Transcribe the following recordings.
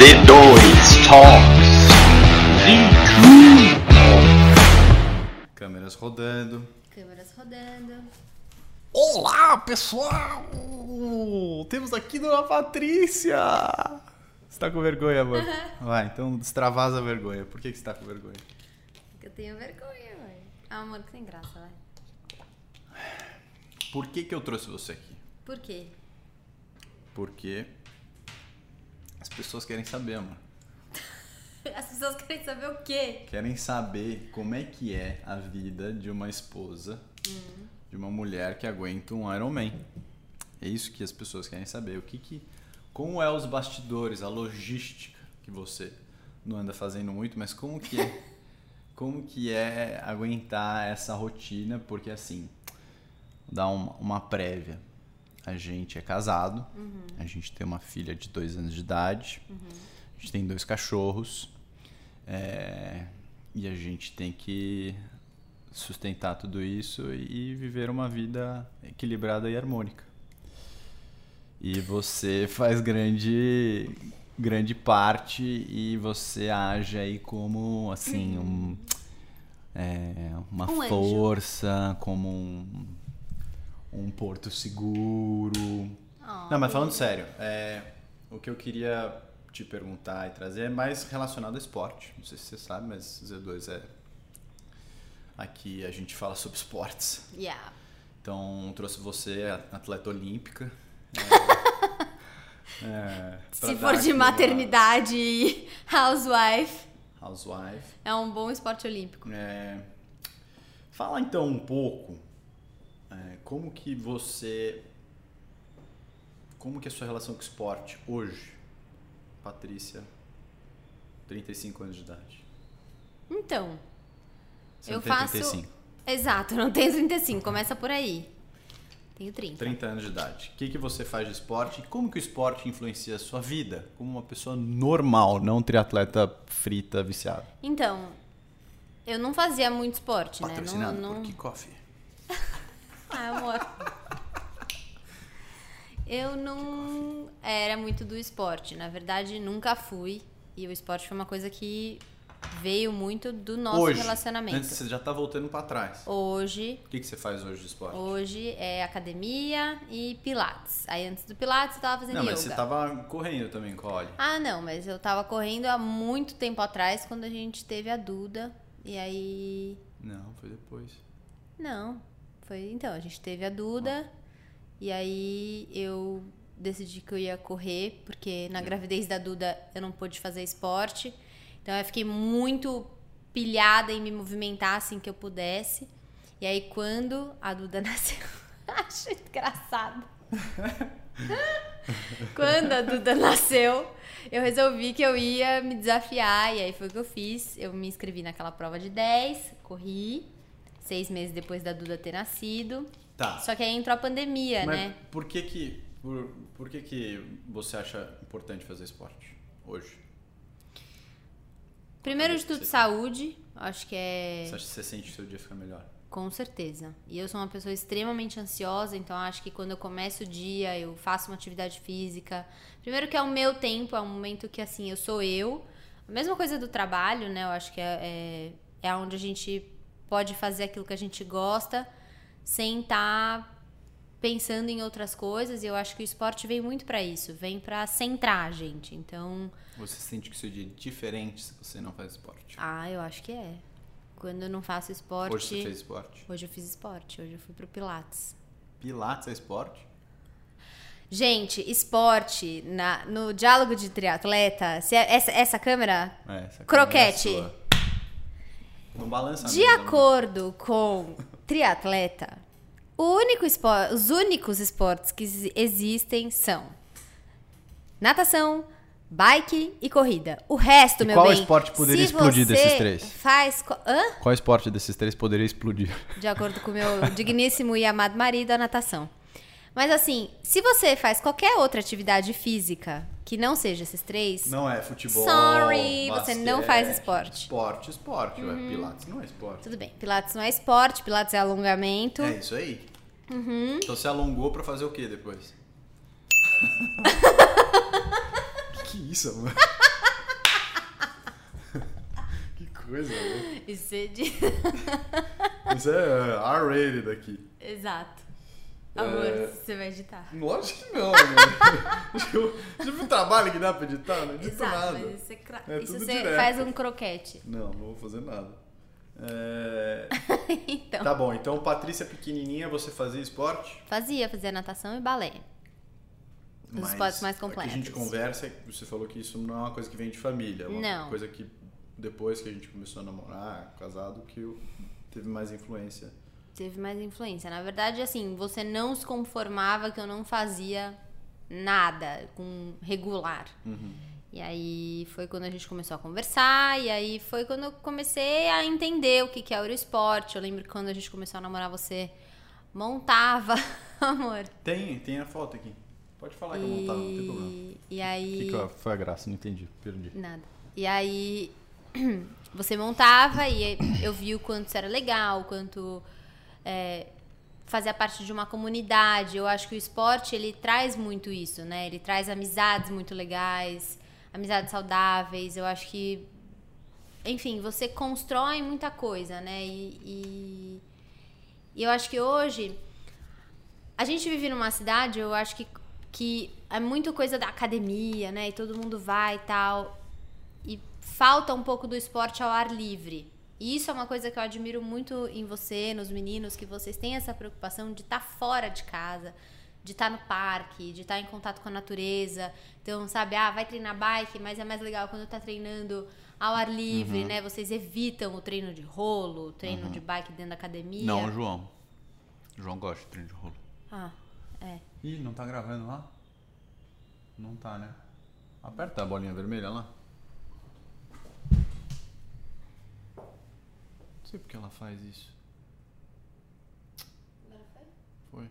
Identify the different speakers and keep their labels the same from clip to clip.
Speaker 1: Z2 Talks.
Speaker 2: Câmeras rodando.
Speaker 3: Câmeras rodando.
Speaker 2: Olá, pessoal! Temos aqui Dona Patrícia! Você tá com vergonha, amor? Vai, então extravasa a vergonha. Por que, que você tá com vergonha?
Speaker 3: Porque eu tenho vergonha, velho. Ah, amor, que tem graça, vai.
Speaker 2: Por que, que eu trouxe você aqui?
Speaker 3: Por quê?
Speaker 2: Porque pessoas querem saber, amor.
Speaker 3: As pessoas querem saber o quê?
Speaker 2: Querem saber como é que é a vida de uma esposa de uma mulher que aguenta um Iron Man. É isso que as pessoas querem saber. O que que como é os bastidores, a logística que você não anda fazendo muito, mas como que é como que é aguentar essa rotina, porque assim, dar uma, uma prévia. A gente é casado, a gente tem uma filha de dois anos de idade, a gente tem dois cachorros, é, e a gente tem que sustentar tudo isso e viver uma vida equilibrada e harmônica. E você faz grande grande parte e você age aí como assim um, é, uma
Speaker 3: Um
Speaker 2: força, como um, um porto seguro.
Speaker 3: Ah,
Speaker 2: Não, mas falando sério, é, o que eu queria te perguntar e trazer é mais relacionado ao esporte. Não sei se você sabe, mas Z2 é. Aqui a gente fala sobre esportes.
Speaker 3: Yeah.
Speaker 2: Então trouxe você, atleta olímpica. É, é,
Speaker 3: Se for de maternidade e housewife,
Speaker 2: Housewife.
Speaker 3: é um bom esporte olímpico.
Speaker 2: É, fala então um pouco é, como que você. Como que é a sua relação com o esporte hoje, Patrícia, 35 anos de idade.
Speaker 3: Então,
Speaker 2: Você
Speaker 3: eu
Speaker 2: não tem
Speaker 3: faço.
Speaker 2: 35.
Speaker 3: Exato, não tenho 35, começa por aí. Tenho 30.
Speaker 2: 30 anos de idade. O que, que você faz de esporte e como que o esporte influencia a sua vida como uma pessoa normal, não triatleta frita, viciado?
Speaker 3: Então, eu não fazia muito esporte, né?
Speaker 2: Patrocinado
Speaker 3: Não, não...
Speaker 2: por Kickoff.
Speaker 3: Ah, amor. Eu não era muito do esporte. Na verdade, nunca fui. E o esporte foi uma coisa que veio muito do nosso
Speaker 2: hoje,
Speaker 3: relacionamento.
Speaker 2: antes você já tá voltando para trás.
Speaker 3: Hoje,
Speaker 2: O que, que você faz hoje de esporte?
Speaker 3: hoje é academia e pilates. Aí antes do pilates eu tava fazendo
Speaker 2: não,
Speaker 3: yoga.
Speaker 2: mas você tava correndo também com a Oli.
Speaker 3: Ah, não, mas eu tava correndo há muito tempo atrás quando a gente teve a Duda. E aí
Speaker 2: Não, foi depois.
Speaker 3: Não, foi. Então, a gente teve a Duda e aí eu decidi que eu ia correr, porque na gravidez da Duda eu não pude fazer esporte. Então eu fiquei muito pilhada em me movimentar assim que eu pudesse. E aí quando a Duda nasceu, acho engraçado. quando a Duda nasceu, eu resolvi que eu ia me desafiar e aí foi o que eu fiz. Eu me inscrevi naquela prova de 10, corri seis meses depois da Duda ter nascido.
Speaker 2: Tá.
Speaker 3: Só que aí entrou a pandemia,
Speaker 2: Mas
Speaker 3: né?
Speaker 2: por que que por, por que que você acha importante fazer esporte hoje?
Speaker 3: Primeiro de tudo,
Speaker 2: Você-
Speaker 3: saúde. Acho que é.
Speaker 2: Você acha que você sente que seu dia fica melhor?
Speaker 3: Com certeza. E eu sou uma pessoa extremamente ansiosa, então acho que quando eu começo o dia, eu faço uma atividade física. Primeiro que é o meu tempo, é um momento que assim, eu sou eu. A mesma coisa do trabalho, né? Eu acho que é, é, é onde a gente pode fazer aquilo que a gente gosta sem estar pensando em outras coisas. E eu acho que o esporte vem muito pra isso, vem pra centrar a gente. Então,
Speaker 2: Você sente que seu dia é diferente se você não faz esporte?
Speaker 3: ah, eu acho que é. Quando eu não faço esporte.
Speaker 2: Hoje você fez esporte?
Speaker 3: Hoje eu fiz esporte, hoje eu fui pro Pilates.
Speaker 2: Pilates é esporte?
Speaker 3: Gente, esporte, na, no diálogo de triatleta, se é- essa, essa câmera,
Speaker 2: É, essa
Speaker 3: Croquete.
Speaker 2: câmera é sua. Não balança
Speaker 3: de
Speaker 2: mesa, né?
Speaker 3: acordo com triatleta, o único espor- os únicos esportes que exi- existem são natação, bike e corrida. O resto,
Speaker 2: E
Speaker 3: meu
Speaker 2: qual
Speaker 3: bem,
Speaker 2: esporte poderia explodir desses três?
Speaker 3: Faz, hã?
Speaker 2: Qual esporte desses três poderia explodir?
Speaker 3: de acordo com o meu digníssimo e amado marido, a natação. Mas assim, se você faz qualquer outra atividade física que não seja esses três.
Speaker 2: Não é futebol.
Speaker 3: Sorry, basquete, você não faz esporte.
Speaker 2: Esporte, esporte. Uhum. Pilates não é esporte.
Speaker 3: Tudo bem. Pilates não é esporte, Pilates é alongamento.
Speaker 2: É isso aí.
Speaker 3: Uhum.
Speaker 2: Então você alongou para fazer o que depois? que, que isso, amor? que coisa, amor.
Speaker 3: Isso é de.
Speaker 2: isso é R-rated aqui.
Speaker 3: Exato. Amor,
Speaker 2: É.
Speaker 3: você vai editar.
Speaker 2: Lógico que não, né? Já viu o trabalho que dá pra editar? Não edito
Speaker 3: Exato,
Speaker 2: nada.
Speaker 3: mas isso, é cra-
Speaker 2: É
Speaker 3: isso você
Speaker 2: direto.
Speaker 3: faz um croquete.
Speaker 2: Não, não vou fazer nada. É,
Speaker 3: então,
Speaker 2: Tá bom, então Patrícia pequenininha, você fazia esporte?
Speaker 3: fazia, fazia natação e balé. Os esportes mais
Speaker 2: o que a
Speaker 3: completos.
Speaker 2: gente conversa, é você falou que isso não é uma coisa que vem de família. É uma
Speaker 3: Não.
Speaker 2: coisa que depois que a gente começou a namorar, casado, que eu- teve mais influência.
Speaker 3: Teve mais influência. Na verdade, assim, você não se conformava que eu não fazia nada com regular. E aí foi quando a gente começou a conversar, e aí foi quando eu comecei a entender o que que é o esporte. Eu lembro que quando a gente começou a namorar, você montava, amor.
Speaker 2: Tem, tem a foto aqui. Pode falar que eu não tava, não tem problema.
Speaker 3: E, e aí.
Speaker 2: Que que foi a graça? Não entendi, perdi.
Speaker 3: Nada. E aí você montava e eu vi o quanto isso era legal, o quanto é, fazia parte de uma comunidade. Eu acho que o esporte ele traz muito isso, né? Ele traz amizades muito legais, amizades saudáveis. Eu acho que, enfim, você constrói muita coisa, né? E, e, e eu acho que hoje a gente vive numa cidade, eu acho que, que é muito coisa da academia, né? E todo mundo vai e tal. E falta um pouco do esporte ao ar livre. E isso é uma coisa que eu admiro muito em você, nos meninos, que vocês têm essa preocupação de estar fora de casa, de estar no parque, de estar em contato com a natureza. Então, sabe, ah, vai treinar bike, mas é mais legal quando tá treinando ao ar livre, né? Vocês evitam o treino de rolo, o treino de bike dentro da academia.
Speaker 2: Não, o João. O João gosta de treino de rolo.
Speaker 3: Ah, é.
Speaker 2: Ih, não tá gravando lá? Não tá, né? Aperta a bolinha vermelha lá. Sei porque ela faz isso. Foi.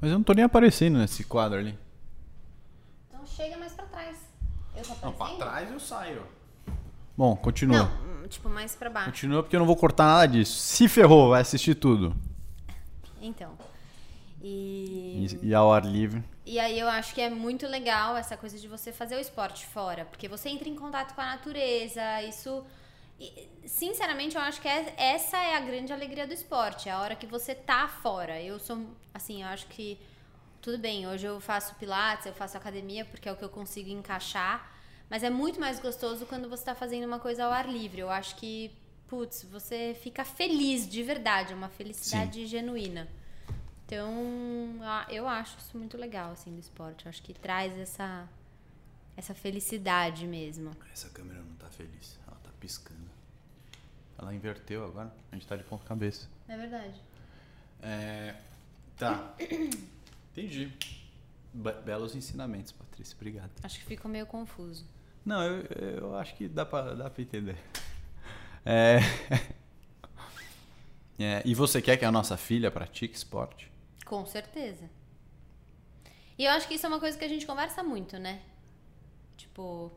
Speaker 2: Mas eu não tô nem aparecendo nesse quadro ali.
Speaker 3: Então chega mais pra trás. Eu tô
Speaker 2: Não, pra
Speaker 3: aparecendo?
Speaker 2: trás eu saio. Bom, continua.
Speaker 3: Não, hum, tipo, mais pra baixo.
Speaker 2: Continua porque eu não vou cortar nada disso. Se ferrou, vai assistir tudo.
Speaker 3: Então. E...
Speaker 2: E, e ao ar livre.
Speaker 3: e aí eu acho que é muito legal essa coisa de você fazer o esporte fora, porque você entra em contato com a natureza, isso. E, sinceramente, eu acho que é- essa é a grande alegria do esporte, é a hora que você tá fora. Eu sou, assim, eu acho que tudo bem, hoje eu faço pilates, eu faço academia, porque é o que eu consigo encaixar, mas é muito mais gostoso quando você tá fazendo uma coisa ao ar livre. Eu acho que, putz, você fica feliz de verdade, é uma felicidade genuína. Então, eu acho isso muito legal, assim, do esporte. Eu acho que traz essa, essa felicidade mesmo.
Speaker 2: Essa câmera não tá feliz. Ela piscando. Ela inverteu agora. A gente tá de ponta cabeça.
Speaker 3: É verdade.
Speaker 2: É, tá. Entendi. Be- belos ensinamentos, Patrícia. Obrigado.
Speaker 3: Acho que ficou meio confuso.
Speaker 2: Não, eu, eu acho que dá pra, dá pra entender. É... É, e você quer que a nossa filha pratique esporte?
Speaker 3: Com certeza. E eu acho que isso é uma coisa que a gente conversa muito, né? Tipo,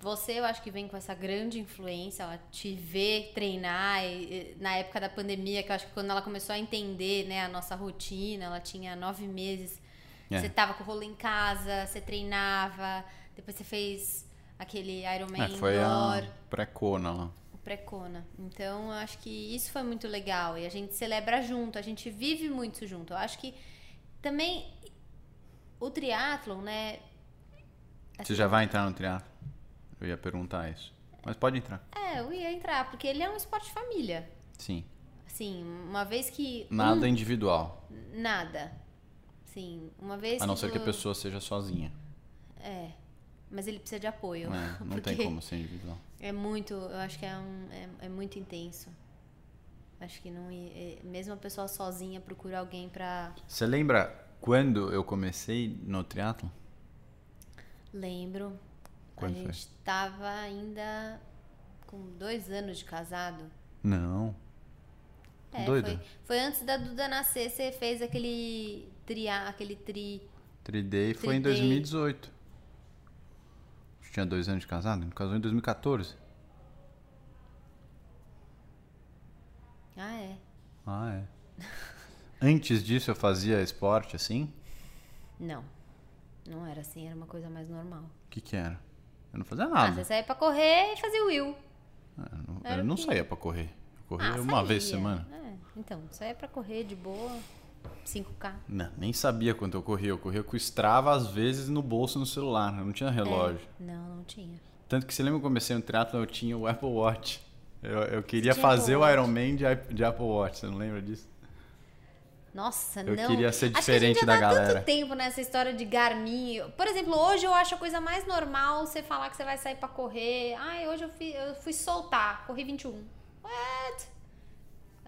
Speaker 3: você eu acho que vem com essa grande influência, ela te vê treinar e- e na época da pandemia, que eu acho que quando ela começou a entender, né, a nossa rotina, ela tinha nove meses,
Speaker 2: É.
Speaker 3: você tava com o rolo em casa, você treinava, depois você fez aquele Ironman
Speaker 2: É, foi
Speaker 3: indoor
Speaker 2: a pré-cona lá.
Speaker 3: o pré-cona. Então, eu acho que isso foi muito legal. E a gente celebra junto, a gente vive muito junto. Eu acho que também o triatlon, né?
Speaker 2: Você já vai entrar no triatlo? Eu ia perguntar isso. Mas pode entrar.
Speaker 3: É, eu ia entrar, porque ele é um esporte de família.
Speaker 2: Sim.
Speaker 3: Assim, uma vez que.
Speaker 2: Nada
Speaker 3: um-
Speaker 2: individual.
Speaker 3: nada. Sim, uma vez
Speaker 2: A não ser que a
Speaker 3: tu-
Speaker 2: pessoa seja sozinha.
Speaker 3: É. Mas ele precisa de apoio.
Speaker 2: É, não tem como ser individual.
Speaker 3: É muito, eu acho que é, um, é, é muito intenso. Acho que não é- mesmo a pessoa sozinha procura alguém pra.
Speaker 2: Você lembra quando eu comecei no triatlo?
Speaker 3: Lembro.
Speaker 2: Quando
Speaker 3: a gente tava ainda com dois anos de casado.
Speaker 2: Não.
Speaker 3: É,
Speaker 2: Doida.
Speaker 3: Foi, foi antes da Duda nascer, você fez aquele tria, aquele tri.
Speaker 2: 3D foi em
Speaker 3: 3D.
Speaker 2: 2018. Você tinha dois anos de casado? Ele casou em 2014.
Speaker 3: Ah, é.
Speaker 2: Ah, é. Antes disso eu fazia esporte assim?
Speaker 3: Não. Não era assim, era uma coisa mais normal.
Speaker 2: O que que era? Eu não fazia
Speaker 3: Ah,
Speaker 2: nada.
Speaker 3: você saía pra correr e fazia o Will.
Speaker 2: Eu não, eu não
Speaker 3: que-
Speaker 2: saía pra correr. Eu corria
Speaker 3: Ah,
Speaker 2: uma vez por
Speaker 3: saía.
Speaker 2: semana.
Speaker 3: É, então, saía pra correr de boa. 5K.
Speaker 2: Não, nem sabia quanto eu corria. Eu corria com o Strava, às vezes, no bolso no celular. Eu não tinha relógio.
Speaker 3: É, não, não tinha.
Speaker 2: Tanto que você lembra que eu comecei no triatlo, eu tinha o Apple Watch. Eu, eu queria fazer o? Ironman de, de Apple Watch, você não lembra disso?
Speaker 3: Nossa,
Speaker 2: Eu
Speaker 3: não.
Speaker 2: queria ser
Speaker 3: Acho que a
Speaker 2: diferente
Speaker 3: gente
Speaker 2: da
Speaker 3: já tá
Speaker 2: galera.
Speaker 3: tanto tempo nessa história de Garmin. Por exemplo, hoje eu acho a coisa mais normal você falar que você vai sair pra correr. Ai, hoje eu fui, eu fui soltar, corri 21. What?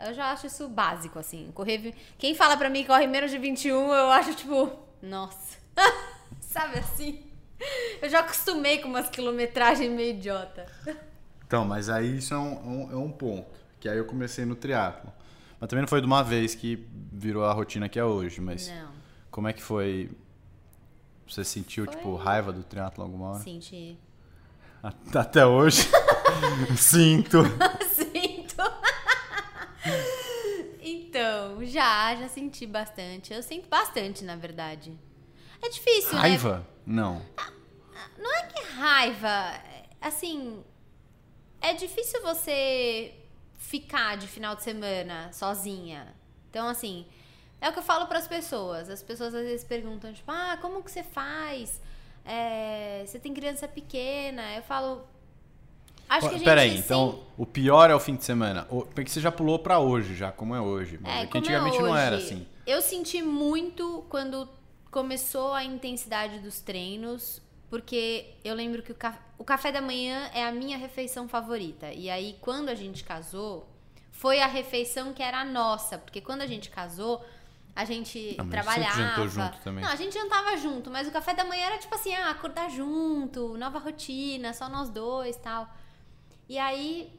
Speaker 3: Eu já acho isso básico, assim. Correr. Quem fala pra mim que corre menos de 21, eu acho tipo, nossa. Sabe assim? Eu já acostumei com umas quilometragens meio idiota.
Speaker 2: Então, mas aí isso é um, um- é um ponto. Que aí eu comecei no triatlo. Mas também não foi de uma vez que virou a rotina que é hoje. Mas
Speaker 3: Não,
Speaker 2: como é que foi? Você sentiu,
Speaker 3: Foi-
Speaker 2: tipo, raiva do triatlo alguma hora?
Speaker 3: senti.
Speaker 2: Até hoje. Sinto.
Speaker 3: Sinto. então, já, já senti bastante. Eu sinto bastante, na verdade. É difícil, né?
Speaker 2: Raiva? Não.
Speaker 3: Não é que raiva. Assim, é difícil você ficar de final de semana sozinha. Então, assim, é o que eu falo para as pessoas. As pessoas às vezes perguntam, tipo, ah, como que você faz? É, você tem criança pequena? Eu falo. Acho que a gente.
Speaker 2: Peraí,
Speaker 3: sim-
Speaker 2: então o pior é o fim de semana. Porque você já pulou pra hoje, já, como é hoje. Mas
Speaker 3: É,
Speaker 2: é que
Speaker 3: é
Speaker 2: antigamente não era
Speaker 3: hoje.
Speaker 2: assim.
Speaker 3: Eu senti muito quando começou a intensidade dos treinos, porque eu lembro que o, ca- o café da manhã é a minha refeição favorita. E aí, quando a gente casou, foi a refeição que era a nossa, porque quando a gente casou, a gente
Speaker 2: Ah, mas
Speaker 3: trabalhava.
Speaker 2: sempre jantou junto também.
Speaker 3: Não, a gente jantava junto, mas o café da manhã era tipo assim, ah, acordar junto, nova rotina, só nós dois, tal. E aí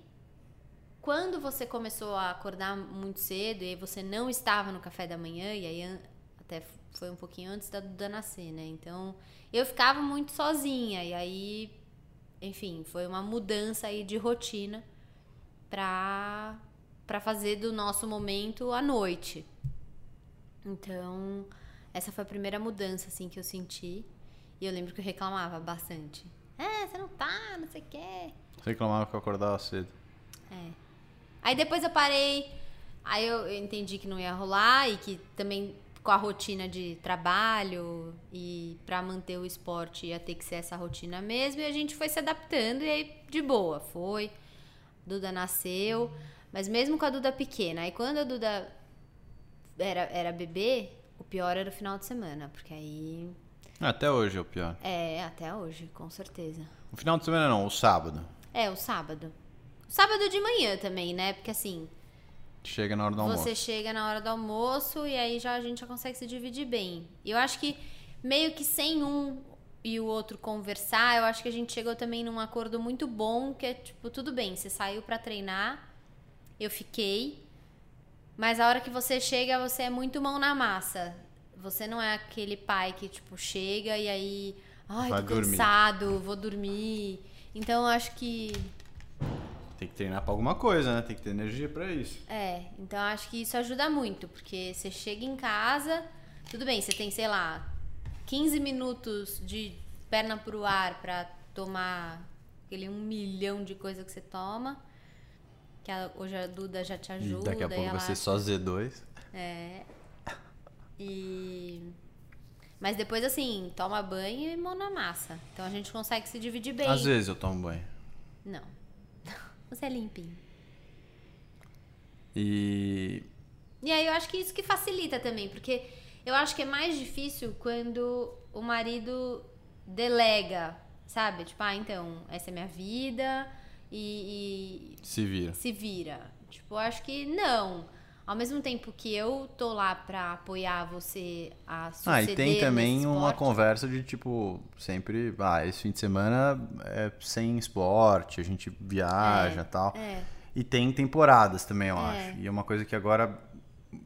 Speaker 3: quando você começou a acordar muito cedo e você não estava no café da manhã, e aí até foi um pouquinho antes da Duda nascer, né? Então eu ficava muito sozinha, e aí, enfim, foi uma mudança aí de rotina pra, pra fazer do nosso momento à noite. Então, essa foi a primeira mudança, assim, que eu senti. E eu lembro que eu reclamava bastante. É, você não tá, não sei o quê.
Speaker 2: Você reclamava que eu acordava cedo.
Speaker 3: É. Aí depois eu parei, aí eu entendi que não ia rolar e que também com a rotina de trabalho e pra manter o esporte ia ter que ser essa rotina mesmo e a gente foi se adaptando e aí de boa, foi. Duda nasceu, mas mesmo com a Duda pequena, aí quando a Duda era, era bebê, o pior era o final de semana, porque aí
Speaker 2: Até hoje é o pior.
Speaker 3: é até hoje, com certeza.
Speaker 2: O final de semana não, o sábado.
Speaker 3: É, o sábado. O sábado de manhã também, né? Porque assim,
Speaker 2: Chega na hora do almoço.
Speaker 3: Você chega na hora do almoço e aí já a gente já consegue se dividir bem. Eu acho que meio que sem um e o outro conversar, eu acho que a gente chegou também num acordo muito bom, que é tipo, tudo bem, você saiu pra treinar, eu fiquei, mas a hora que você chega, você é muito mão na massa. Você não é aquele pai que tipo chega e aí, ai,
Speaker 2: Vai
Speaker 3: tô
Speaker 2: dormir.
Speaker 3: cansado, vou dormir. Então eu acho que
Speaker 2: Tem que treinar pra alguma coisa, né? Tem que ter energia pra isso.
Speaker 3: É, então acho que isso ajuda muito, porque você chega em casa, tudo bem, você tem, sei lá, 15 minutos de perna pro ar pra tomar aquele um milhão de coisa que você toma. Que a- hoje a Duda já te
Speaker 2: E
Speaker 3: ajuda.
Speaker 2: daqui a
Speaker 3: e
Speaker 2: pouco
Speaker 3: ela
Speaker 2: vai ser só Z2.
Speaker 3: É. E. Mas depois, assim, toma banho e mão na massa. Então a gente consegue se dividir bem.
Speaker 2: Às vezes eu tomo banho.
Speaker 3: Não. Você é limpinho.
Speaker 2: E.
Speaker 3: E aí eu acho que isso que facilita também, porque eu acho que é mais difícil quando o marido delega, sabe? Tipo, ah, então, essa é minha vida e,
Speaker 2: Se vira.
Speaker 3: e se vira. Tipo, eu acho que não. Ao mesmo tempo que eu tô lá pra apoiar você a suceder
Speaker 2: Ah, e tem também uma conversa de tipo, sempre, ah, esse fim de semana é sem esporte, a gente viaja e tal.
Speaker 3: É.
Speaker 2: E tem temporadas também, eu
Speaker 3: É.
Speaker 2: acho. E é uma coisa que agora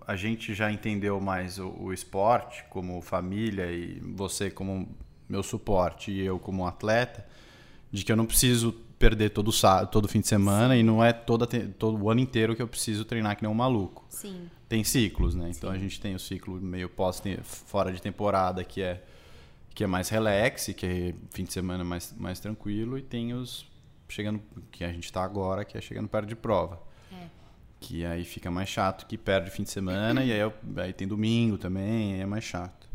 Speaker 2: a gente já entendeu mais o, o esporte como família e você como meu suporte e eu como atleta, de que eu não preciso perder todo, todo fim de semana e não é toda, todo o ano inteiro que eu preciso treinar que nem um maluco.
Speaker 3: Sim.
Speaker 2: Tem ciclos, né? Então a gente tem o ciclo meio pós fora de temporada, que é que é mais relax, que é fim de semana mais, mais tranquilo, e tem os chegando que a gente está agora, que é chegando perto de prova.
Speaker 3: É.
Speaker 2: Que aí fica mais chato, que perde fim de semana, e aí, eu- aí tem domingo também, é mais chato.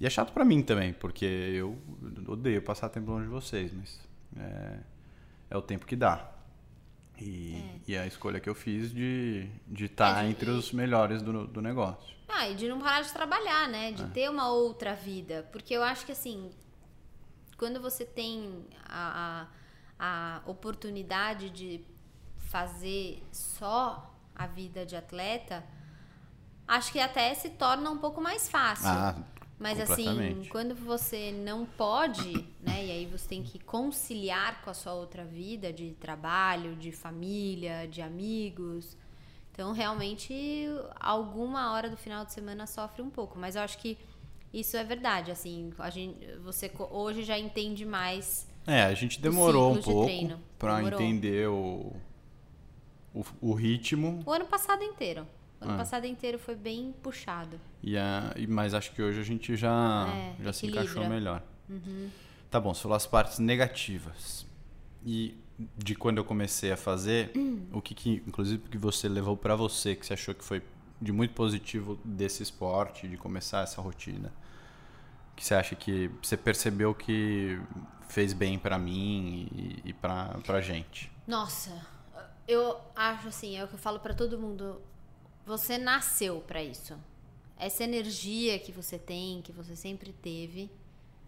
Speaker 2: E é chato pra mim também, porque eu odeio passar tempo longe de vocês, mas é, é o tempo que dá. E, e é a escolha que eu fiz de estar de tá
Speaker 3: É,
Speaker 2: entre os melhores do, do negócio.
Speaker 3: Ah, e de não parar de trabalhar, né?
Speaker 2: É.
Speaker 3: De ter uma outra vida. Porque eu acho que assim, quando você tem a, a, a oportunidade de fazer só a vida de atleta, acho que até se torna um pouco mais fácil.
Speaker 2: Ah,
Speaker 3: Mas assim, quando você não pode, né? E aí você tem que conciliar com a sua outra vida de trabalho, de família, de amigos. Então, realmente, alguma hora do final de semana sofre um pouco. Mas eu acho que isso é verdade. Assim, a gente, você hoje já entende mais.
Speaker 2: É, a gente demorou um
Speaker 3: de
Speaker 2: pouco
Speaker 3: Demorou.
Speaker 2: entender o, o, o ritmo,
Speaker 3: O ano passado inteiro. O ano
Speaker 2: Ah.
Speaker 3: passado inteiro foi bem puxado.
Speaker 2: e a, mas acho que hoje a gente já,
Speaker 3: É,
Speaker 2: já se encaixou melhor. Tá bom, você falou as partes negativas. E de quando eu comecei a fazer, o que, que inclusive que você levou pra você, que você achou que foi de muito positivo desse esporte, de começar essa rotina? Que você acha que você percebeu que fez bem pra mim e, e pra, pra gente?
Speaker 3: Nossa, eu acho assim, é o que eu falo pra todo mundo. Você nasceu pra isso. Essa energia que você tem, que você sempre teve,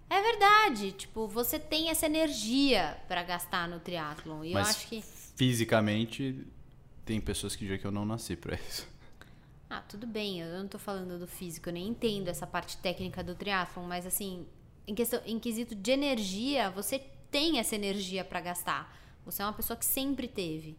Speaker 3: é verdade. Tipo, você tem essa energia pra gastar no triatlon. E eu
Speaker 2: Mas
Speaker 3: acho que
Speaker 2: fisicamente tem pessoas que dizem que eu não nasci pra isso.
Speaker 3: Ah, tudo bem, eu não tô falando do físico, eu nem entendo essa parte técnica do triatlon, mas assim, em questão, em quesito de energia, você tem essa energia pra gastar. Você é uma pessoa que sempre teve.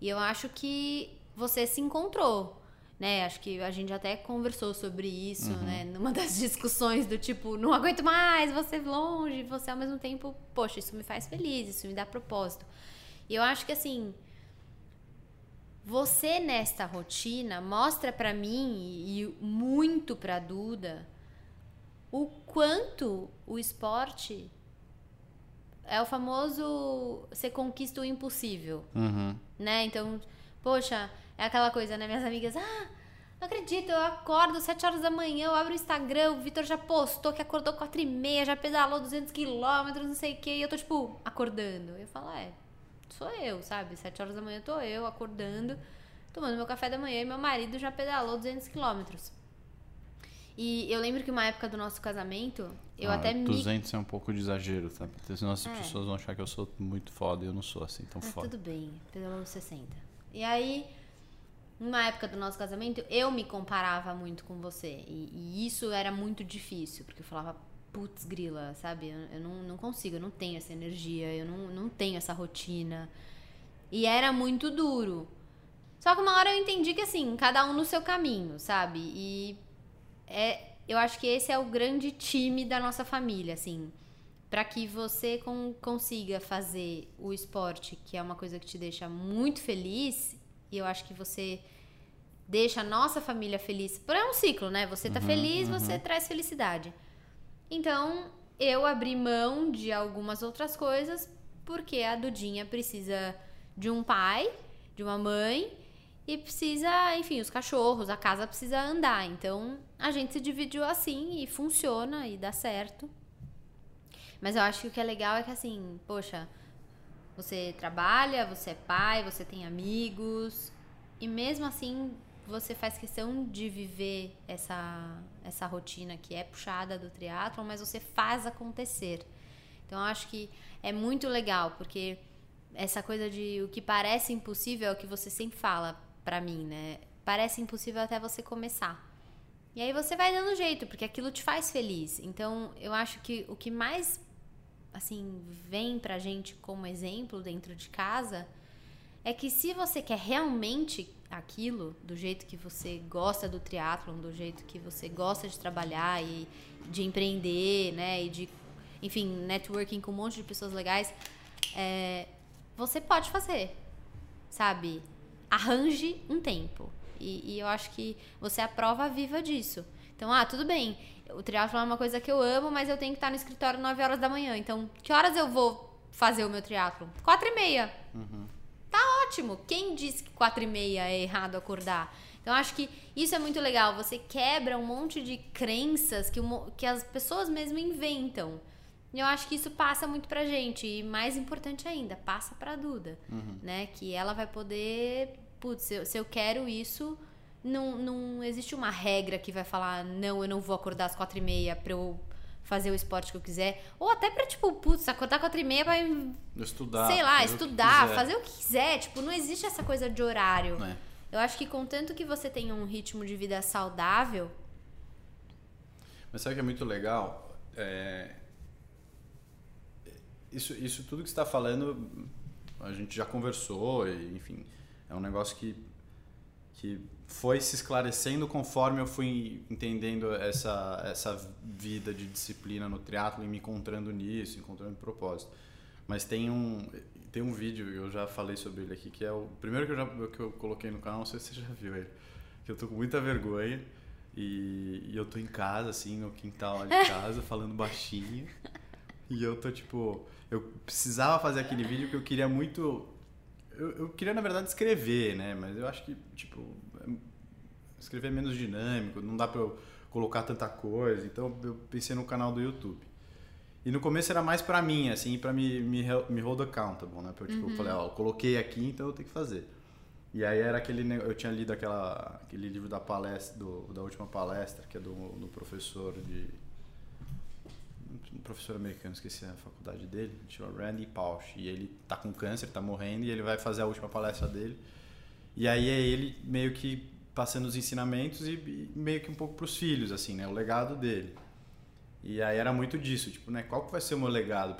Speaker 3: E eu acho que você se encontrou, né? Acho que a gente até conversou sobre isso, né? Numa das discussões do tipo, não aguento mais, você longe, você ao mesmo tempo, poxa, isso me faz feliz, isso me dá propósito. E eu acho que assim, você nesta rotina mostra pra mim e muito pra Duda o quanto o esporte é o famoso você conquista o impossível,
Speaker 2: Uhum.
Speaker 3: né? Então, poxa, é aquela coisa, né? Minhas amigas, ah, não acredito, eu acordo 7 horas da manhã, eu abro o Instagram, o Vitor já postou que acordou 4 e meia, já pedalou 200 quilômetros, não sei o que, e eu tô, tipo, acordando. Eu falo, é, sou eu, sabe? 7 horas da manhã tô eu acordando, tomando meu café da manhã e meu marido já pedalou 200 quilômetros. E eu lembro que uma época do nosso casamento, eu
Speaker 2: Ah,
Speaker 3: até me
Speaker 2: 200 é um pouco de exagero, tá? Porque senão as
Speaker 3: É.
Speaker 2: pessoas vão achar que eu sou muito foda e eu não sou assim tão
Speaker 3: Ah,
Speaker 2: foda.
Speaker 3: tudo bem, pedalou 60. E aí, numa época do nosso casamento, eu me comparava muito com você. E, e isso era muito difícil, porque eu falava, putz, grila, sabe? Eu, eu não, não consigo, eu não tenho essa energia, eu não, não tenho essa rotina. E era muito duro. Só que uma hora eu entendi que, assim, cada um no seu caminho, sabe? E é, eu acho que esse é o grande time da nossa família, assim para que você con- consiga fazer o esporte, que é uma coisa que te deixa muito feliz, e eu acho que você deixa a nossa família feliz. Por é um ciclo, né? Você tá feliz, você traz felicidade. Então, eu abri mão de algumas outras coisas, porque a Dudinha precisa de um pai, de uma mãe, e precisa, enfim, os cachorros, a casa precisa andar. Então, a gente se dividiu assim e funciona e dá certo. Mas eu acho que o que é legal é que assim, poxa, você trabalha, você é pai, você tem amigos, e mesmo assim você faz questão de viver essa, essa rotina que é puxada do triatlon, mas você faz acontecer. Então eu acho que é muito legal, porque essa coisa de o que parece impossível é o que você sempre fala pra mim, né? Parece impossível até você começar. E aí você vai dando jeito, porque aquilo te faz feliz. Então, eu acho que o que mais assim vem pra gente como exemplo dentro de casa é que se você quer realmente aquilo, do jeito que você gosta do triatlon, do jeito que você gosta de trabalhar e de empreender, né, e de enfim, networking com um monte de pessoas legais, é, você pode fazer, sabe? Arranje um tempo. E, e eu acho que você é a prova viva disso. Então, ah, tudo bem. O triatlo é uma coisa que eu amo, mas eu tenho que estar no escritório 9 horas da manhã. Então, que horas eu vou fazer o meu triatlo? 4 e meia.
Speaker 2: Uhum.
Speaker 3: Tá ótimo. Quem disse que 4 e meia é errado acordar? Então, acho que isso é muito legal. Você quebra um monte de crenças que, que as pessoas mesmo inventam. E eu acho que isso passa muito pra gente. E mais importante ainda, passa pra Duda.
Speaker 2: Uhum.
Speaker 3: Né? Que ela vai poder. Putz, se eu, se eu quero isso não, não existe uma regra que vai falar, não, eu não vou acordar às quatro e meia pra eu fazer o esporte que eu quiser. Ou até pra, tipo, putz, acordar quatro e meia pra...
Speaker 2: Estudar.
Speaker 3: Sei lá, estudar, fazer o que quiser. Tipo, não existe essa coisa de horário.
Speaker 2: É.
Speaker 3: Eu acho que contanto que você tenha um ritmo de vida saudável...
Speaker 2: Mas sabe que é muito legal? É... Isso, isso tudo que você está falando, a gente já conversou, e, enfim, é um negócio que, que foi se esclarecendo conforme eu fui entendendo essa, essa vida de disciplina no triatlo e me encontrando nisso, encontrando propósito. Mas tem um, tem um vídeo, eu já falei sobre ele aqui, que é o primeiro que eu, já, que eu coloquei no canal, não sei se você já viu ele, que eu tô com muita vergonha e, e eu tô em casa, assim, no quintal de casa, falando baixinho. E eu tô tipo, eu precisava fazer aquele vídeo porque eu queria muito eu, eu, queria, na verdade, escrever, né? Mas eu acho que, tipo, escrever é menos dinâmico, não dá pra eu colocar tanta coisa. Então eu pensei no canal do YouTube. E no começo era mais pra mim, assim, pra me, me, me hold accountable, né? Pra eu, tipo, uhum. eu falei, ó, eu coloquei aqui, então eu tenho que fazer. E aí era aquele. Eu tinha lido aquela, aquele livro da palestra, do, da última palestra, que é do, do professor de. Um professor americano, esqueci a faculdade dele, chama Randy Pausch. E ele tá com câncer, tá morrendo, e ele vai fazer a última palestra dele. E aí é ele meio que passando os ensinamentos e, e meio que um pouco para os filhos, assim, né? O legado dele. E aí era muito disso, tipo, né? Qual que vai ser o meu legado?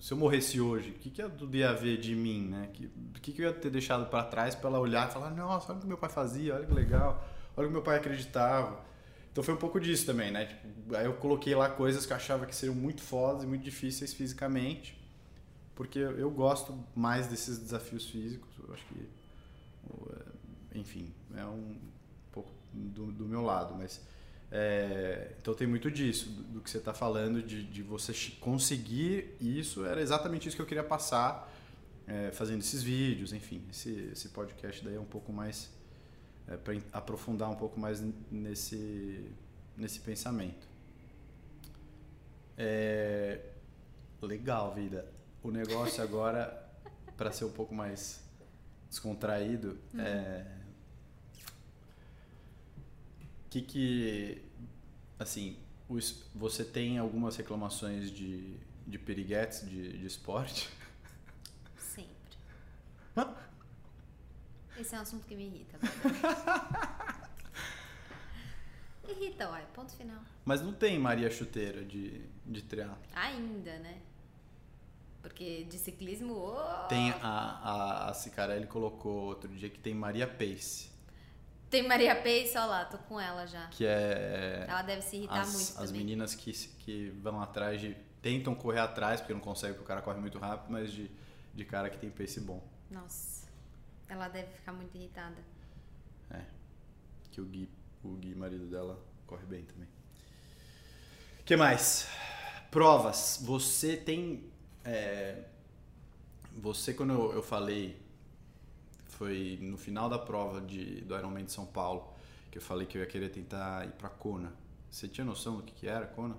Speaker 2: Se eu morresse hoje, o que, que eu ia ver de mim, né? O que, que eu ia ter deixado para trás para ela olhar e falar, nossa, olha o que meu pai fazia, olha que legal, olha o que meu pai acreditava. Então foi um pouco disso também, né? Tipo, aí eu coloquei lá coisas que eu achava que seriam muito fodas e muito difíceis fisicamente, porque eu gosto mais desses desafios físicos. Eu acho que, enfim, é um, do, do meu lado, mas é, então tem muito disso, do, do que você está falando, de, de você conseguir isso, era exatamente isso que eu queria passar é, fazendo esses vídeos, enfim, esse, esse podcast daí é um pouco mais é, para aprofundar um pouco mais nesse, nesse pensamento. É, legal, vida. O negócio agora, para ser um pouco mais descontraído, uhum. é que que assim os, você tem algumas reclamações de, de piriguetes de, de esporte?
Speaker 3: Sempre. Esse é um assunto que me irrita. irrita, uai, ponto final.
Speaker 2: Mas não tem Maria Chuteira de, de triatlo?
Speaker 3: Ainda, né? Porque de ciclismo. Oh!
Speaker 2: Tem a, a, a Cicarelli colocou outro dia que tem Maria Pace.
Speaker 3: Tem Maria Pace, olha lá, tô com ela já.
Speaker 2: Que é.
Speaker 3: Ela deve se irritar
Speaker 2: as,
Speaker 3: muito.
Speaker 2: As também. meninas que, que vão atrás de. tentam correr atrás, porque não conseguem, porque o cara corre muito rápido, mas de, de cara que tem pace bom.
Speaker 3: Nossa. Ela deve ficar muito irritada.
Speaker 2: É. Que o Gui, o Gui, marido dela, corre bem também. que mais? Provas. Você tem. É, você, quando eu, eu falei foi no final da prova de, do Ironman de São Paulo que eu falei que eu ia querer tentar ir para Kona. Você tinha noção do que, que era Kona?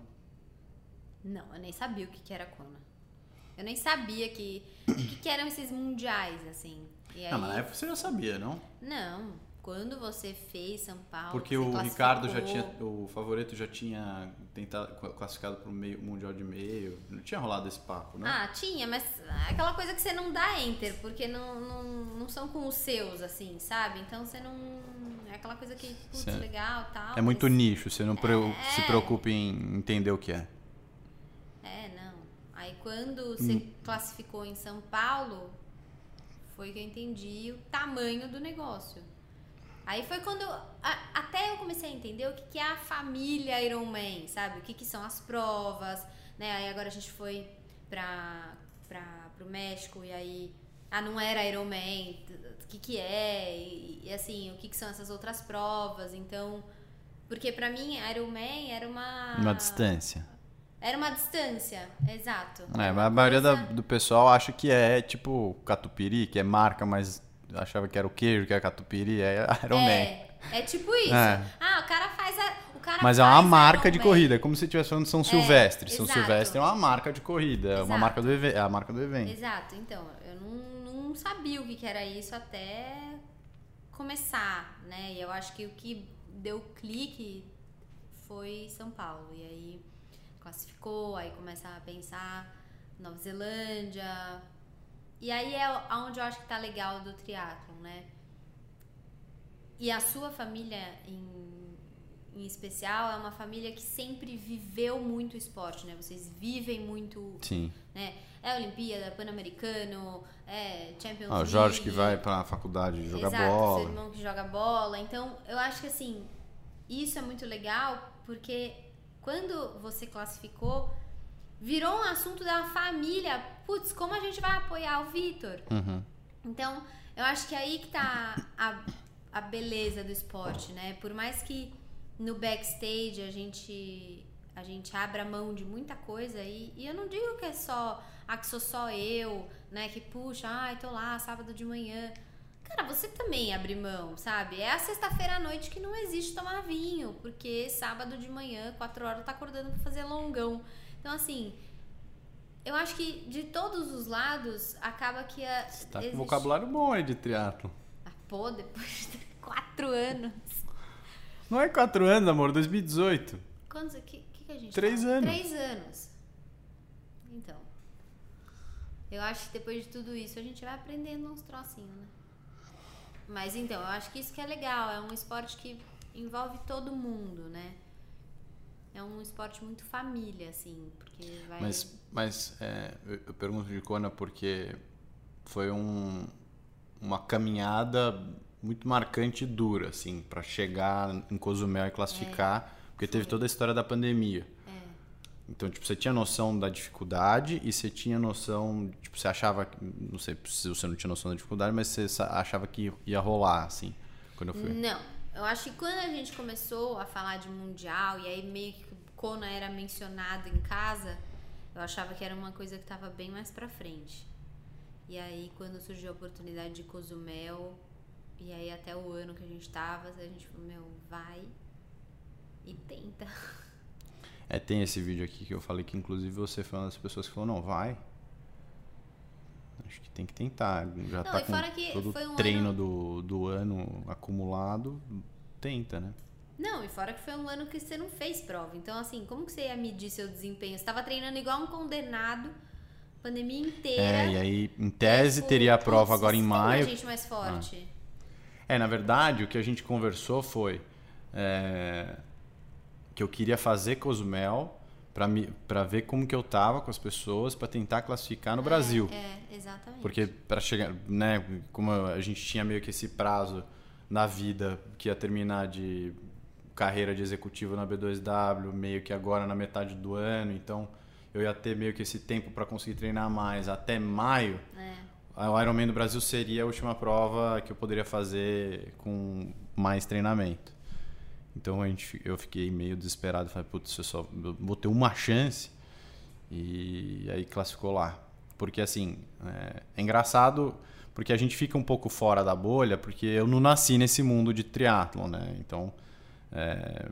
Speaker 3: Não, eu nem sabia o que, que era Kona. Eu nem sabia que o que, que, eram esses mundiais, assim.
Speaker 2: E aí... Não, mas você já sabia, não?
Speaker 3: Não, quando você fez São Paulo.
Speaker 2: Porque o Ricardo já tinha. O favorito já tinha tentado classificado para o meio mundial de meio. Não tinha rolado esse papo, né?
Speaker 3: Ah, tinha, mas é aquela coisa que você não dá enter, porque não, não, não são com os seus, assim, sabe? Então você não. É aquela coisa que, putz, Sim. legal tal.
Speaker 2: É muito nicho, você não é... se preocupa em entender o que é.
Speaker 3: É, não. Aí quando você hum. classificou em São Paulo, foi que eu entendi o tamanho do negócio. Aí foi quando a, até eu comecei a entender o que, que é a família Iron Man, sabe? O que, que são as provas, né? Aí agora a gente foi pra, pra, pro México e aí ah, não era Iron Man, o que, que é, e, e assim, o que, que são essas outras provas. Então, Porque pra mim, Ironman era uma.
Speaker 2: Uma distância.
Speaker 3: Era uma distância, exato.
Speaker 2: É, mas a maioria da- do pessoal acha que é tipo catupiry, que é marca, mas achava que era o queijo, que era catupiry, é Iron Man.
Speaker 3: É, é tipo isso.
Speaker 2: É.
Speaker 3: Ah, o cara faz a. O cara
Speaker 2: Mas é uma marca de
Speaker 3: Ironman.
Speaker 2: corrida, é como se estivesse falando de São Silvestre. São
Speaker 3: exato.
Speaker 2: Silvestre é uma marca de corrida, é uma marca do evento, é a marca do evento.
Speaker 3: Exato, então, eu não, não sabia o que, que era isso até começar, né? E eu acho que o que deu clique foi São Paulo. E aí classificou, aí começa a pensar Nova Zelândia. E aí é onde eu acho que tá legal do triatlon, né? E a sua família em, em especial é uma família que sempre viveu muito esporte, né? Vocês vivem muito
Speaker 2: Sim.
Speaker 3: né? É Olimpíada, Pan-Americano, é Champions
Speaker 2: Ah, o
Speaker 3: League.
Speaker 2: Jorge que vai pra faculdade jogar
Speaker 3: Exato, seu
Speaker 2: bola.
Speaker 3: irmão que joga bola. Então, eu acho que assim, isso é muito legal porque quando você classificou, virou um assunto da família. Putz, como a gente vai apoiar o Vitor?
Speaker 2: Uhum.
Speaker 3: Então, eu acho que aí que tá a, a beleza do esporte, né? Por mais que no backstage a gente a gente abra mão de muita coisa e, e eu não digo que é só ah, que sou só eu, né? Que puxa, ai, tô lá sábado de manhã. Cara, você também abre mão, sabe? É a sexta-feira à noite que não existe tomar vinho, porque sábado de manhã, quatro horas, tá acordando pra fazer longão. Então, assim, eu acho que de todos os lados acaba que a,
Speaker 2: Você tá com
Speaker 3: existe-
Speaker 2: vocabulário bom aí de triatlo.
Speaker 3: Ah, pô, depois de quatro anos.
Speaker 2: Não é quatro anos, amor, 2018.
Speaker 3: Quantos que, que, que a gente
Speaker 2: Três
Speaker 3: tá?
Speaker 2: anos.
Speaker 3: Três anos. Então. Eu acho que depois de tudo isso a gente vai aprendendo uns trocinhos, né? Mas então, eu acho que isso que é legal. É um esporte que envolve todo mundo, né? É um esporte muito família, assim, porque vai.
Speaker 2: Mas, mas é, eu, pergunto de Kona porque foi um, uma caminhada muito marcante e dura, assim, para chegar em Cozumel e classificar, porque teve
Speaker 3: foi.
Speaker 2: toda a história da pandemia.
Speaker 3: É.
Speaker 2: Então, tipo, você tinha noção da dificuldade e você tinha noção, tipo, você achava, não sei se você não tinha noção da dificuldade, mas você achava que ia rolar, assim, quando eu fui.
Speaker 3: Não. Eu acho que quando a gente começou a falar de mundial e aí meio que Kona era mencionado em casa, eu achava que era uma coisa que tava bem mais pra frente. E aí quando surgiu a oportunidade de Cozumel, e aí até o ano que a gente tava, a gente falou, meu, vai e tenta.
Speaker 2: É, tem esse vídeo aqui que eu falei que inclusive você foi uma das pessoas que falou, não, vai. Acho que tem que tentar. Já
Speaker 3: Não,
Speaker 2: tá com todo
Speaker 3: foi um
Speaker 2: o treino
Speaker 3: ano-
Speaker 2: do, do ano acumulado, tenta, né?
Speaker 3: Não, e fora que foi um ano que você não fez prova. Então, assim, como que você ia medir seu desempenho? Você tava treinando igual um condenado, pandemia inteira.
Speaker 2: É, e aí, em tese,
Speaker 3: Tipo,
Speaker 2: teria a prova agora em maio.
Speaker 3: gente mais forte.
Speaker 2: É, na verdade, o que a gente conversou foi é, que eu queria fazer Cozumel para ver como que eu tava com as pessoas para tentar classificar no Brasil.
Speaker 3: É, exatamente.
Speaker 2: Porque para chegar, né, como a gente tinha meio que esse prazo na vida que ia terminar de carreira de executivo na B2W, meio que agora na metade do ano, então eu ia ter meio que esse tempo para conseguir treinar mais até maio.
Speaker 3: É.
Speaker 2: O Ironman do Brasil seria a última prova que eu poderia fazer com mais treinamento. Então a gente, eu fiquei meio desesperado, falei, putz, eu só vou ter uma chance e aí classificou lá. Porque assim, é, é engraçado porque a gente fica um pouco fora da bolha, porque eu não nasci nesse mundo de triatlon, né? Então é,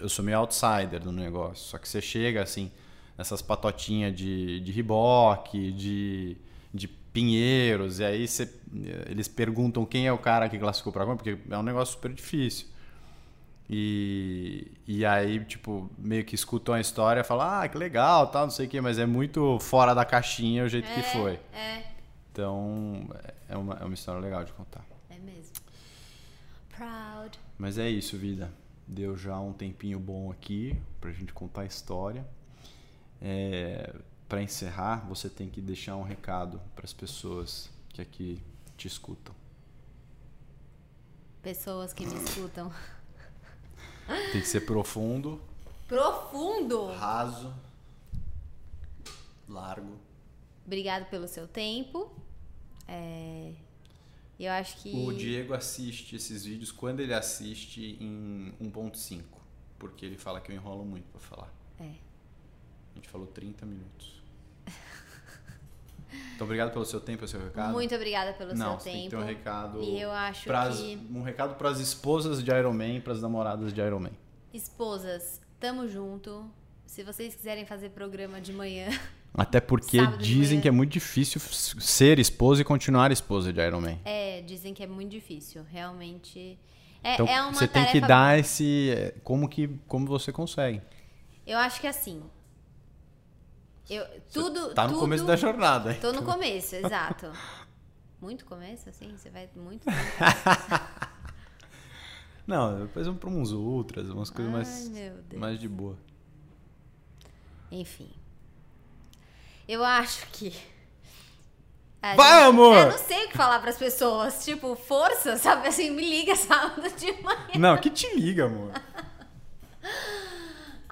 Speaker 2: eu sou meio outsider do negócio. Só que você chega assim, essas patotinhas de, de riboque, de, de pinheiros, e aí você, eles perguntam quem é o cara que classificou pra porque é um negócio super difícil. E, e aí, tipo, meio que escutam a história e falam, ah, que legal, tal, não sei o quê, mas é muito fora da caixinha o jeito que foi.
Speaker 3: É,
Speaker 2: Então, é uma, é uma história legal de contar.
Speaker 3: é mesmo. Proud.
Speaker 2: Mas é isso, vida. Deu já um tempinho bom aqui pra gente contar a história. É, para encerrar, você tem que deixar um recado para as pessoas que aqui te escutam.
Speaker 3: Pessoas que me escutam.
Speaker 2: Tem que ser profundo,
Speaker 3: Profundo!
Speaker 2: raso, largo.
Speaker 3: Obrigado pelo seu tempo. É, Eu acho que.
Speaker 2: O Diego assiste esses vídeos quando ele assiste em 1.5. porque ele fala que eu enrolo muito pra falar.
Speaker 3: É.
Speaker 2: A gente falou 30 minutos. Então, obrigado pelo seu tempo, pelo seu recado.
Speaker 3: Muito obrigada pelo
Speaker 2: Não,
Speaker 3: seu
Speaker 2: tem que
Speaker 3: tempo.
Speaker 2: ter um recado.
Speaker 3: E eu acho
Speaker 2: pras-
Speaker 3: que
Speaker 2: Um recado pras esposas de Iron Man e pras namoradas de Iron Man.
Speaker 3: esposas, tamo junto. Se vocês quiserem fazer programa de manhã,
Speaker 2: Até porque dizem que é muito difícil ser esposa e continuar esposa de Iron Man.
Speaker 3: é, dizem que é muito difícil, realmente. É,
Speaker 2: Então
Speaker 3: é uma
Speaker 2: você tem que
Speaker 3: tarefa-
Speaker 2: dar esse. é, Como que como você consegue.
Speaker 3: Eu acho que assim. Eu, tudo.
Speaker 2: Tá no
Speaker 3: tudo-
Speaker 2: começo da jornada.
Speaker 3: Tô no começo, exato. Muito começo, assim? Você vai muito.
Speaker 2: Não, depois vamos pra uns outras, umas coisas
Speaker 3: Ai,
Speaker 2: mais, mais de boa.
Speaker 3: Enfim. Eu acho que. a
Speaker 2: Vai,
Speaker 3: gente-
Speaker 2: amor!
Speaker 3: Eu não sei o que falar pras pessoas. Tipo, força, sabe? Assim, me liga sábado de manhã.
Speaker 2: Não, que te liga, amor.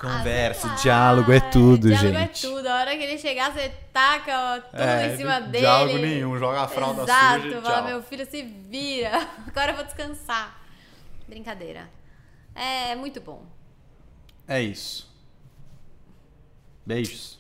Speaker 2: Conversa,
Speaker 3: Ah,
Speaker 2: diálogo é tudo,
Speaker 3: diálogo
Speaker 2: gente.
Speaker 3: é tudo. A hora que ele chegar, você taca ó, tudo
Speaker 2: É,
Speaker 3: em cima dele.
Speaker 2: diálogo nenhum, joga a fralda
Speaker 3: Exato,
Speaker 2: suja e
Speaker 3: fala, meu filho se vira. Agora eu vou descansar. Brincadeira. É muito bom.
Speaker 2: É isso. Beijos.